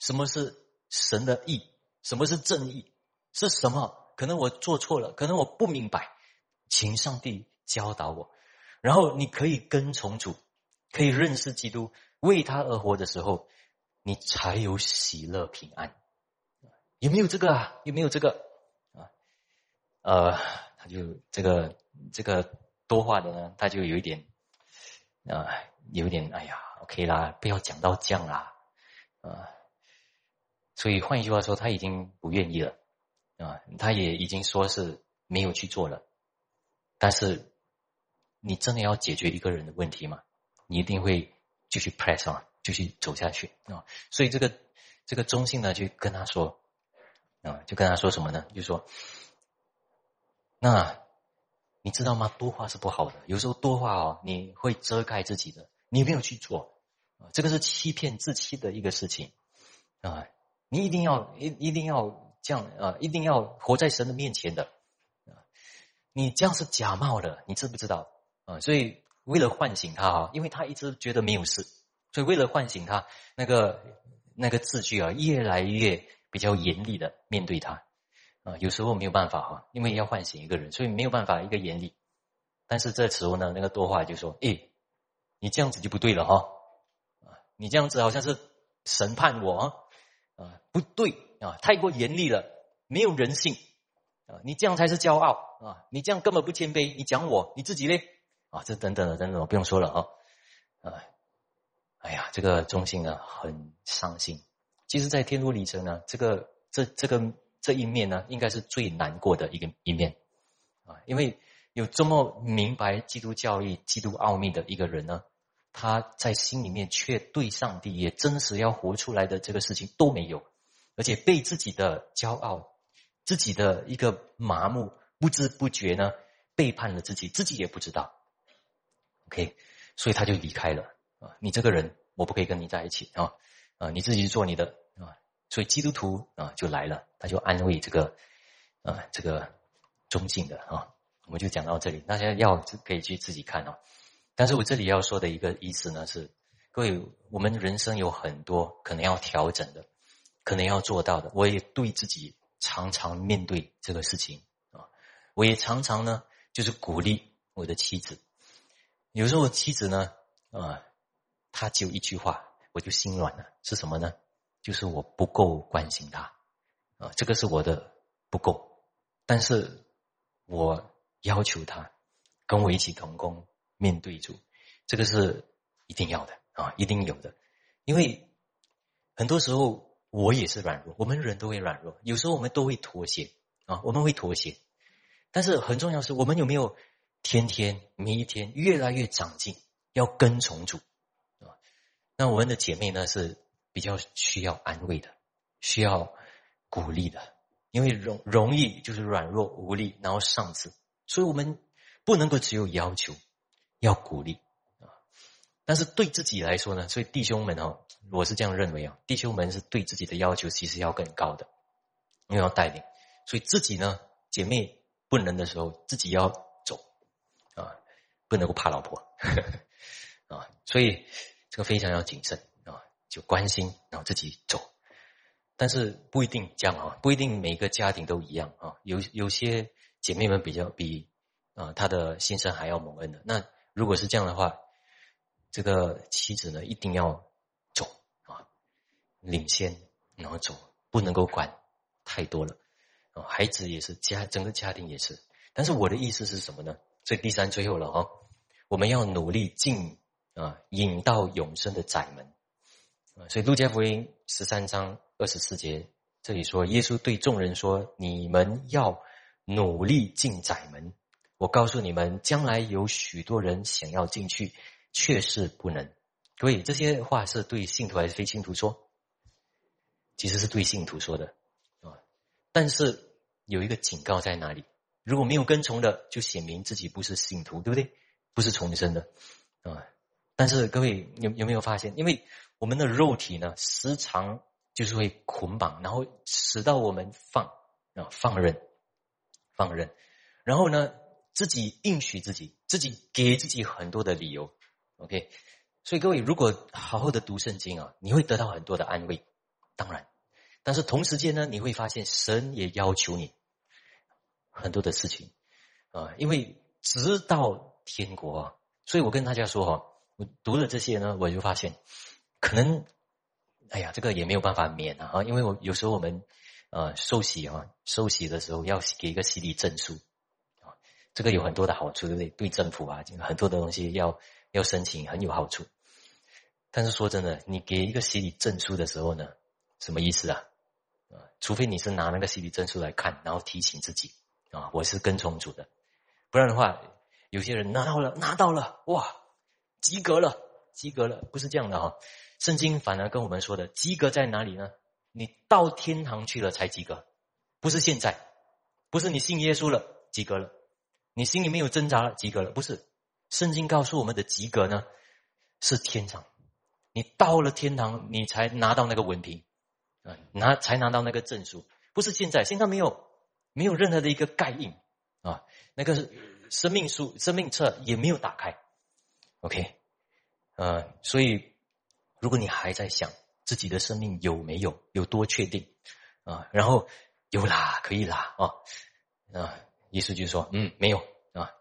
什么是神的义？什么是正义？是什么？可能我做错了，可能我不明白，请上帝教导我。然后你可以跟从主，可以认识基督，为他而活的时候，你才有喜乐平安。有没有这个啊？有没有这个啊？呃，他就这个这个多话的呢，他就有一点啊，有点哎呀，OK 啦，不要讲到这样啦啊。所以换一句话说，他已经不愿意了啊，他也已经说是没有去做了，但是。你真的要解决一个人的问题吗？你一定会继续 press on，继续走下去啊！所以这个这个中性呢，就跟他说啊，就跟他说什么呢？就说那你知道吗？多话是不好的，有时候多话哦，你会遮盖自己的，你没有去做啊，这个是欺骗自欺的一个事情啊！你一定要一一定要这样啊，一定要活在神的面前的啊！你这样是假冒的，你知不知道啊？所以为了唤醒他啊，因为他一直觉得没有事，所以为了唤醒他，那个那个字句啊，越来越比较严厉的面对他。啊，有时候没有办法哈，因为要唤醒一个人，所以没有办法一个严厉。但是这时候呢，那个多话就说：“哎，你这样子就不对了哈，啊，你这样子好像是审判我啊，不对啊，太过严厉了，没有人性啊，你这样才是骄傲啊，你这样根本不谦卑，你讲我你自己嘞啊，这等等的等等，不用说了啊，啊，哎呀，这个中心啊很伤心。其实，在天路里程呢，这个这这个。这一面呢，应该是最难过的一个一面，啊，因为有这么明白基督教义、基督奥秘的一个人呢，他在心里面却对上帝也真实要活出来的这个事情都没有，而且被自己的骄傲、自己的一个麻木，不知不觉呢背叛了自己，自己也不知道。OK，所以他就离开了啊，你这个人我不可以跟你在一起啊，啊，你自己做你的啊。所以基督徒啊就来了，他就安慰这个啊这个中性的啊，我们就讲到这里，大家要可以去自己看哦。但是我这里要说的一个意思呢是，各位，我们人生有很多可能要调整的，可能要做到的。我也对自己常常面对这个事情啊，我也常常呢就是鼓励我的妻子。有时候我妻子呢啊，她只有一句话，我就心软了，是什么呢？就是我不够关心他，啊，这个是我的不够，但是我要求他跟我一起同工面对主，这个是一定要的啊，一定有的，因为很多时候我也是软弱，我们人都会软弱，有时候我们都会妥协啊，我们会妥协，但是很重要是我们有没有天天每一天越来越长进，要跟从主，那我们的姐妹呢是。比较需要安慰的，需要鼓励的，因为容容易就是软弱无力，然后丧志，所以我们不能够只有要求，要鼓励啊。但是对自己来说呢，所以弟兄们哦，我是这样认为啊，弟兄们是对自己的要求其实要更高的，因为要带领，所以自己呢，姐妹不能的时候，自己要走啊，不能够怕老婆 啊，所以这个非常要谨慎啊。就关心，然后自己走，但是不一定这样啊，不一定每个家庭都一样啊。有有些姐妹们比较比啊，她的先生还要蒙恩的。那如果是这样的话，这个妻子呢一定要走啊，领先然后走，不能够管太多了啊。孩子也是家，整个家庭也是。但是我的意思是什么呢？这第三最后了哈，我们要努力尽啊，引到永生的窄门。所以，路加福音十三章二十四节这里说，耶稣对众人说：“你们要努力进窄门。我告诉你们，将来有许多人想要进去，却是不能。”所以这些话是对信徒还是非信徒说？其实是对信徒说的啊。但是有一个警告在哪里？如果没有跟从的，就显明自己不是信徒，对不对？不是重生的啊。但是各位有有没有发现？因为我们的肉体呢，时常就是会捆绑，然后使到我们放啊放任，放任，然后呢自己应许自己，自己给自己很多的理由，OK。所以各位如果好好的读圣经啊，你会得到很多的安慰，当然，但是同时间呢，你会发现神也要求你很多的事情啊，因为直到天国，所以我跟大家说哈，我读了这些呢，我就发现。可能，哎呀，这个也没有办法免啊！因为我有时候我们，呃，受洗啊，受洗的时候要给一个洗礼证书，啊，这个有很多的好处，对不对？对政府啊，很多的东西要要申请，很有好处。但是说真的，你给一个洗礼证书的时候呢，什么意思啊？啊，除非你是拿那个洗礼证书来看，然后提醒自己啊，我是跟从主的，不然的话，有些人拿到了，拿到了，哇，及格了，及格了，不是这样的哈。圣经反而跟我们说的及格在哪里呢？你到天堂去了才及格，不是现在，不是你信耶稣了及格了。你心里面有挣扎了，及格了。不是，圣经告诉我们的及格呢，是天堂。你到了天堂，你才拿到那个文凭，啊，拿才拿到那个证书。不是现在，现在没有没有任何的一个盖印啊，那个生命书、生命册也没有打开。OK，呃，所以如果你还在想自己的生命有没有有多确定啊，然后有啦，可以啦，啊啊，意思就是说，嗯，没有啊，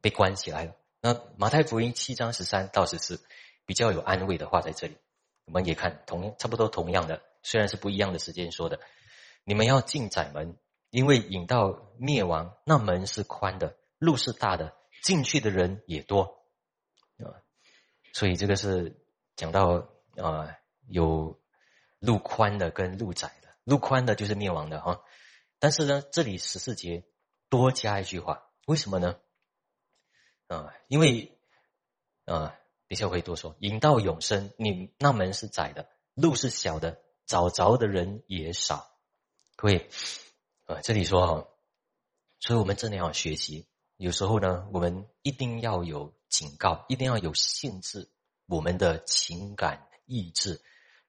被关起来了。那马太福音七章十三到十四比较有安慰的话在这里，我们也看同差不多同样的，虽然是不一样的时间说的。你们要进窄门，因为引到灭亡，那门是宽的，路是大的，进去的人也多。所以这个是讲到啊，有路宽的跟路窄的，路宽的就是灭亡的哈。但是呢，这里十四节多加一句话，为什么呢？啊，因为啊，比较会多说，引到永生，你那门是窄的，路是小的，找着的人也少。各位，呃，这里说哈，所以我们真的要学习。有时候呢，我们一定要有警告，一定要有限制我们的情感、意志，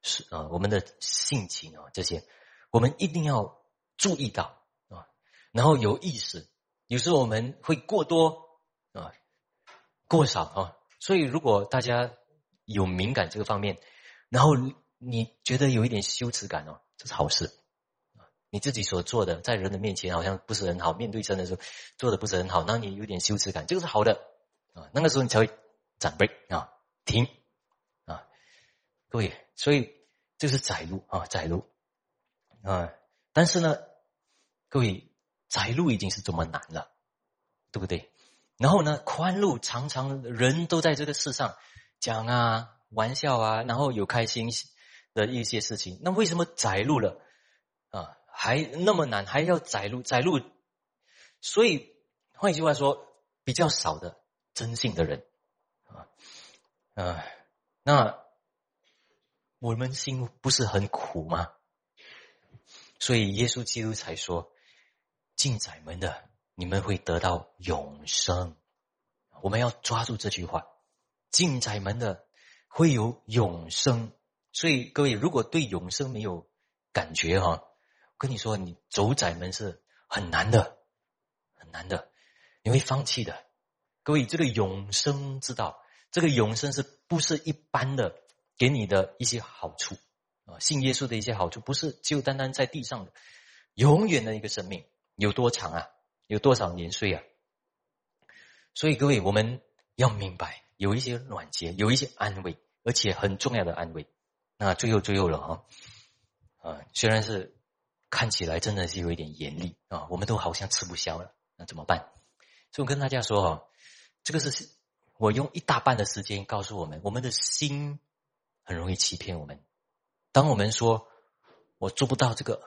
是啊，我们的性情啊，这些我们一定要注意到啊，然后有意识。有时候我们会过多啊，过少啊，所以如果大家有敏感这个方面，然后你觉得有一点羞耻感哦，这是好事。你自己所做的，在人的面前好像不是很好，面对神的时候做的不是很好，那你有点羞耻感，这个是好的那个时候你才会斩 break 啊，停啊，各位，所以这是窄路啊，窄路啊。但是呢，各位，窄路已经是这么难了，对不对？然后呢，宽路常常人都在这个世上讲啊，玩笑啊，然后有开心的一些事情，那为什么窄路了啊？还那么难，还要窄路窄路，所以换一句话说，比较少的真信的人啊啊，那我们心不是很苦吗？所以耶稣基督才说，进窄门的你们会得到永生。我们要抓住这句话，进窄门的会有永生。所以各位，如果对永生没有感觉哈。跟你说，你走窄门是很难的，很难的，你会放弃的。各位，这个永生之道，这个永生是不是一般的给你的一些好处啊？信耶稣的一些好处，不是就单单在地上的，永远的一个生命有多长啊？有多少年岁啊？所以各位，我们要明白，有一些软节，有一些安慰，而且很重要的安慰。那最后最后了啊啊，虽然是。看起来真的是有一点严厉啊！我们都好像吃不消了，那怎么办？所以我跟大家说哈，这个是我用一大半的时间告诉我们，我们的心很容易欺骗我们。当我们说我做不到这个，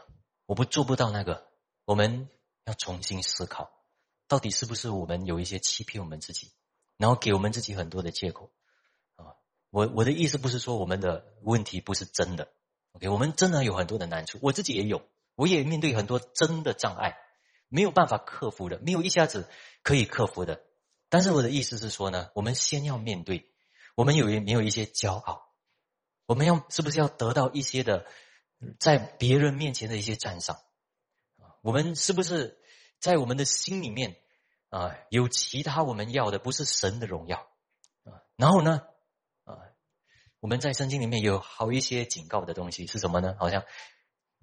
我不做不到那个，我们要重新思考，到底是不是我们有一些欺骗我们自己，然后给我们自己很多的借口啊？我我的意思不是说我们的问题不是真的，OK？我们真的有很多的难处，我自己也有。我也面对很多真的障碍，没有办法克服的，没有一下子可以克服的。但是我的意思是说呢，我们先要面对，我们有没有一些骄傲？我们要是不是要得到一些的，在别人面前的一些赞赏？我们是不是在我们的心里面啊，有其他我们要的，不是神的荣耀啊？然后呢，啊，我们在圣经里面有好一些警告的东西是什么呢？好像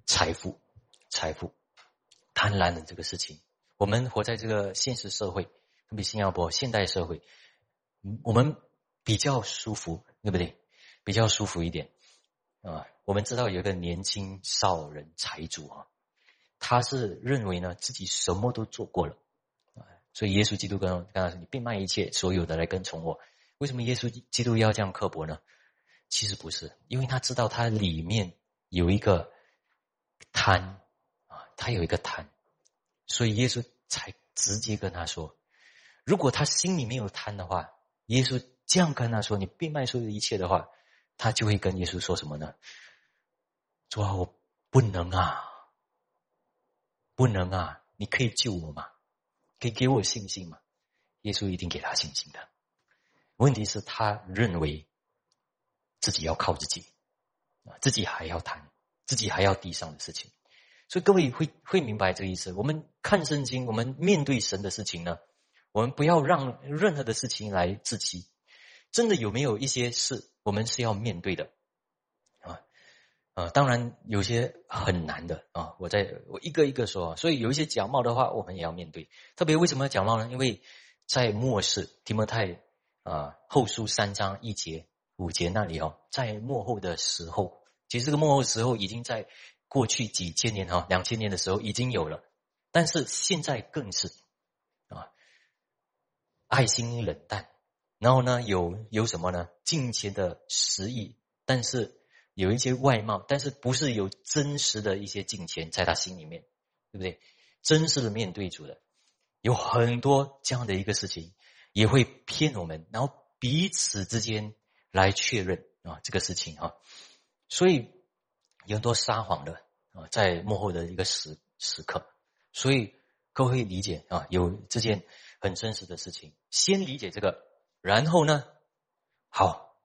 财富。财富、贪婪的这个事情，我们活在这个现实社会，特别新加坡现代社会，我们比较舒服，对不对？比较舒服一点啊。我们知道有一个年轻少人财主啊，他是认为呢自己什么都做过了啊，所以耶稣基督跟跟他说：“你变卖一切所有的来跟从我。”为什么耶稣基督要这样刻薄呢？其实不是，因为他知道他里面有一个贪啊。他有一个贪，所以耶稣才直接跟他说：“如果他心里没有贪的话，耶稣这样跟他说，你变卖所有一切的话，他就会跟耶稣说什么呢？主啊，我不能啊，不能啊，你可以救我吗？可以给我信心吗？耶稣一定给他信心的。问题是，他认为自己要靠自己啊，自己还要谈，自己还要地上的事情。所以各位会会明白这个意思。我们看圣经，我们面对神的事情呢，我们不要让任何的事情来自欺。真的有没有一些事，我们是要面对的啊？啊，当然有些很难的啊。我在我一个一个说，所以有一些假冒的话，我们也要面对。特别为什么要假冒呢？因为在末世提摩太啊后书三章一节五节那里哦，在末后的时候，其实这个末后时候已经在过去几千年哈两千年的时候已经有了，但是现在更是爱心冷淡。然后呢，有有什么呢？金钱的实意，但是有一些外貌，但是不是有真实的一些金钱在他心里面，对不对？真实的面对主的，有很多这样的一个事情，也会骗我们，然后彼此之间来确认啊这个事情啊，所以有很多撒谎的啊，在幕后的一个时时刻，所以各位理解啊，有这件很真实的事情，先理解这个。然后呢？好，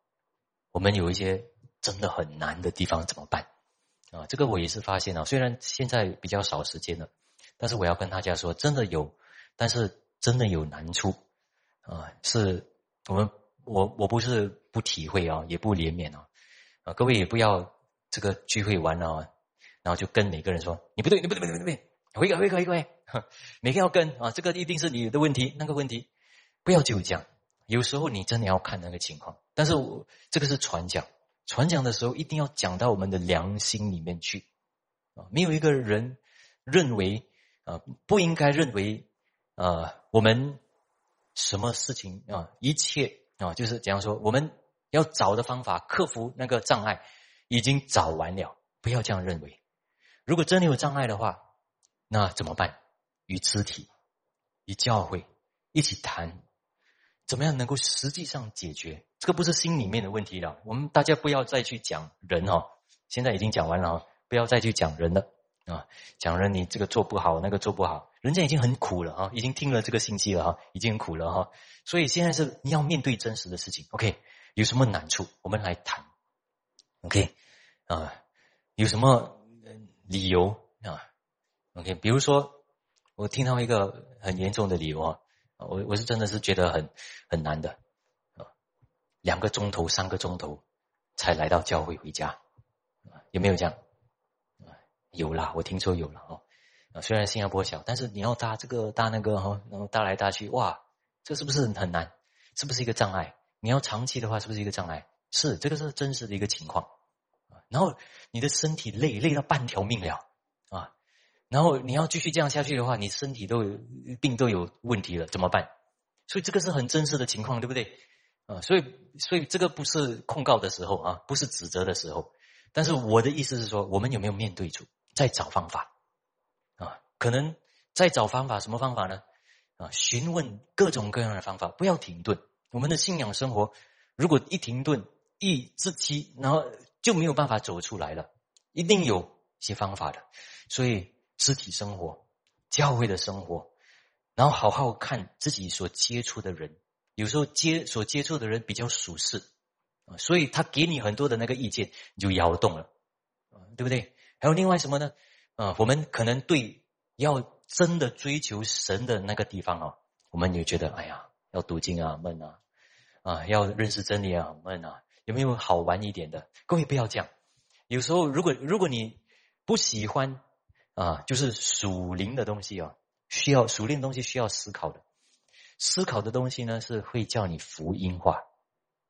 我们有一些真的很难的地方怎么办？啊，这个我也是发现了。虽然现在比较少时间了，但是我要跟大家说，真的有，但是真的有难处啊！是我们，我我不是不体会啊，也不怜悯啊，啊，各位也不要这个聚会完了，然后就跟每个人说你不对，你不对，不对，不对，回个回个回个，每个要跟啊，这个一定是你的问题，那个问题，不要就这样。有时候你真的要看那个情况，但是我这个是传讲，传讲的时候一定要讲到我们的良心里面去啊！没有一个人认为啊不应该认为啊我们什么事情啊一切啊就是怎样说，我们要找的方法克服那个障碍已经找完了，不要这样认为。如果真的有障碍的话，那怎么办？与肢体、与教会一起谈。怎么样能够实际上解决？这个不是心里面的问题了。我们大家不要再去讲人哦，现在已经讲完了哦，不要再去讲人了啊！讲人你这个做不好，那个做不好，人家已经很苦了啊，已经听了这个信息了哈，已经很苦了哈。所以现在是你要面对真实的事情。OK，有什么难处，我们来谈。OK，啊，有什么理由啊？OK，比如说我听到一个很严重的理由啊。我我是真的是觉得很很难的啊，两个钟头、三个钟头才来到教会回家，有没有这样？有啦，我听说有了哦。虽然新加坡小，但是你要搭这个搭那个哈，然后搭来搭去，哇，这是不是很难？是不是一个障碍？你要长期的话，是不是一个障碍？是，这个是真实的一个情况。然后你的身体累累到半条命了。然后你要继续这样下去的话，你身体都有病都有问题了，怎么办？所以这个是很真实的情况，对不对？啊，所以所以这个不是控告的时候啊，不是指责的时候。但是我的意思是说，我们有没有面对住，在找方法啊？可能在找方法，什么方法呢？啊，询问各种各样的方法，不要停顿。我们的信仰生活，如果一停顿、一自欺，然后就没有办法走出来了。一定有些方法的，所以。肢体生活，教会的生活，然后好好看自己所接触的人，有时候接所接触的人比较属实啊，所以他给你很多的那个意见，你就摇动了，对不对？还有另外什么呢？啊，我们可能对要真的追求神的那个地方啊，我们也觉得哎呀，要读经啊，闷啊，啊，要认识真理啊，闷啊，有没有好玩一点的？各位不要这样，有时候如果如果你不喜欢。啊，就是属灵的东西啊，需要属灵的东西需要思考的，思考的东西呢是会叫你福音化，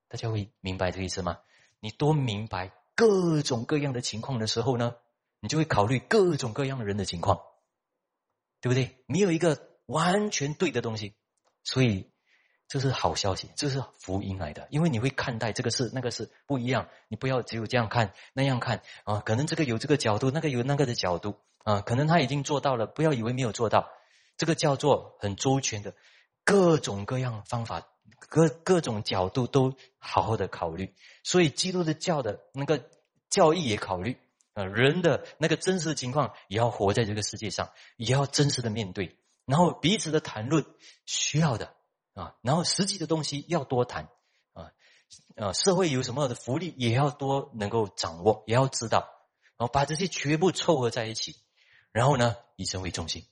大家会明白这个意思吗？你多明白各种各样的情况的时候呢，你就会考虑各种各样的人的情况，对不对？没有一个完全对的东西，所以这是好消息，这是福音来的，因为你会看待这个事那个事不一样，你不要只有这样看那样看啊，可能这个有这个角度，那个有那个的角度。啊，可能他已经做到了，不要以为没有做到，这个叫做很周全的，各种各样方法，各各种角度都好好的考虑。所以基督的教的那个教义也考虑啊，人的那个真实情况也要活在这个世界上，也要真实的面对然后彼此的谈论需要的啊，然后实际的东西要多谈啊，呃，社会有什么的福利也要多能够掌握，也要知道，然后把这些全部凑合在一起，然后呢，以神为中心，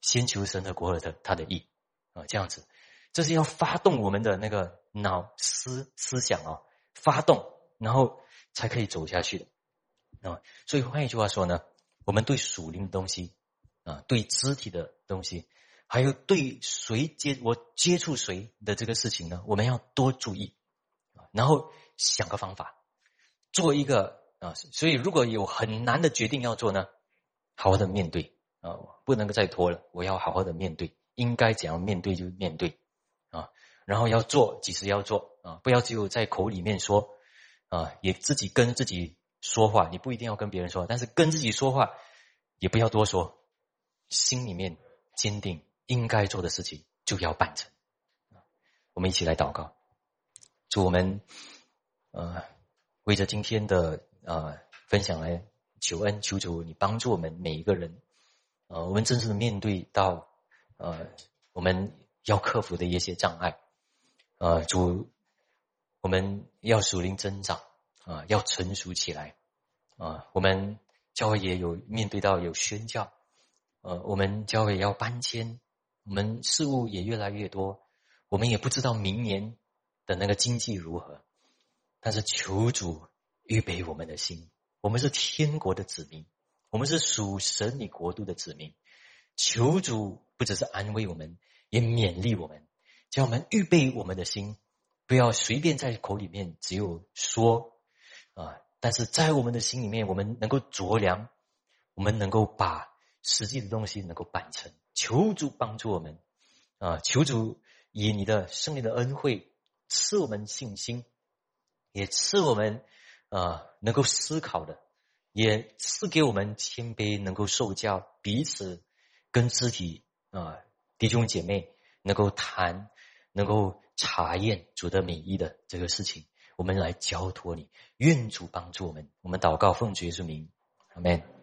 先求神的国的他的意啊，这样子，这是要发动我们的那个脑思思想啊，发动，然后才可以走下去的啊。所以换一句话说呢，我们对属灵的东西。啊，对肢体的东西，还有对谁接我接触谁的这个事情呢，我们要多注意啊，然后想个方法，做一个啊，所以如果有很难的决定要做呢，好好的面对啊，不能够再拖了，我要好好的面对，应该怎样面对就面对啊，然后要做，几时要做啊，不要只有在口里面说啊，也自己跟自己说话，你不一定要跟别人说，但是跟自己说话也不要多说。心里面坚定，应该做的事情就要办成。我们一起来祷告，祝我们呃为着今天的呃分享来求恩，求主你帮助我们每一个人，呃，我们真正的面对到呃我们要克服的一些障碍，呃，主我们要属灵增长啊，要成熟起来。啊，我们教会也有面对到有宣教。呃，我们教会要搬迁，我们事务也越来越多，我们也不知道明年的那个经济如何，但是求主预备我们的心，我们是天国的子民，我们是属神你国度的子民，求主不只是安慰我们，也勉励我们，叫我们预备我们的心，不要随便在口里面只有说啊，但是在我们的心里面，我们能够酌量，我们能够把。实际的东西能够办成，求主帮助我们啊！求主以你的圣灵的恩惠赐我们信心，也赐我们啊能够思考的，也赐给我们谦卑，能够受教，彼此跟自己啊弟兄姐妹能够谈，能够查验主的美意的这个事情，我们来交托你，愿主帮助我们。我们祷告奉主耶稣名，阿门。